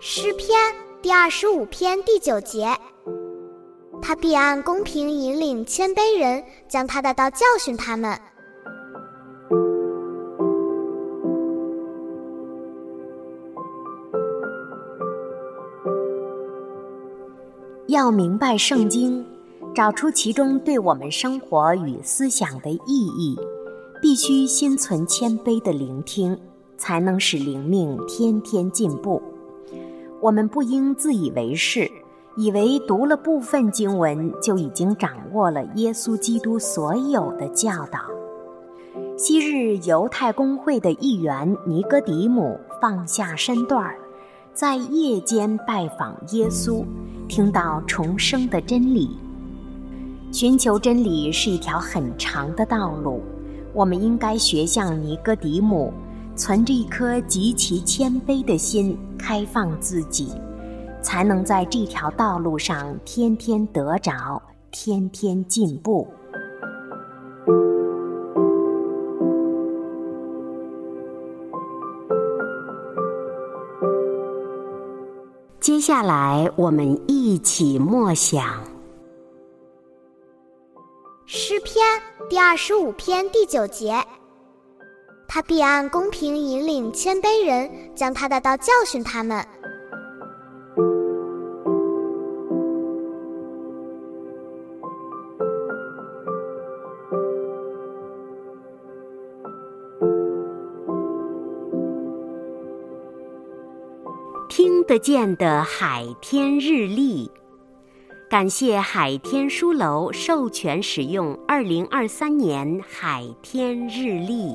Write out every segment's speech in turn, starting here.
诗篇第二十五篇第九节，他必按公平引领谦卑人，将他的道教训他们。要明白圣经，找出其中对我们生活与思想的意义，必须心存谦卑的聆听，才能使灵命天天进步。我们不应自以为是，以为读了部分经文就已经掌握了耶稣基督所有的教导。昔日犹太公会的一员尼哥底母放下身段儿，在夜间拜访耶稣，听到重生的真理。寻求真理是一条很长的道路，我们应该学像尼哥底母。存着一颗极其谦卑的心，开放自己，才能在这条道路上天天得着，天天进步。接下来，我们一起默想诗篇第二十五篇第九节。他必按公平引领谦卑人，将他的道教训他们。听得见的海天日历。感谢海天书楼授权使用二零二三年海天日历。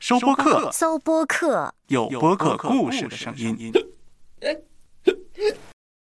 收播客，搜播客，有播客故事的声音。